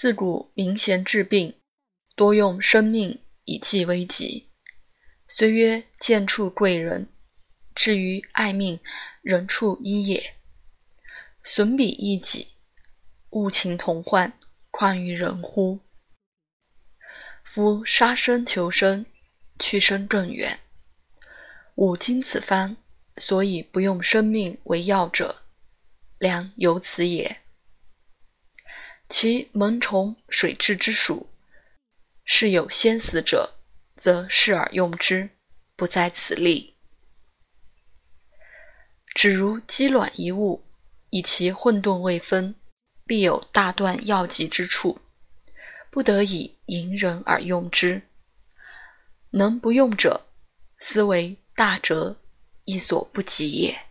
自古明贤治病，多用生命以济危急。虽曰见处贵人，至于爱命，人处一也。损彼益己，物情同患，况于人乎？夫杀生求生，去生更远。吾今此方，所以不用生命为药者，良由此也。其蚊虫水蛭之属，是有先死者。则视而用之，不在此例。只如鸡卵一物，以其混沌未分，必有大断要急之处，不得已隐忍而用之。能不用者，斯为大哲，亦所不及也。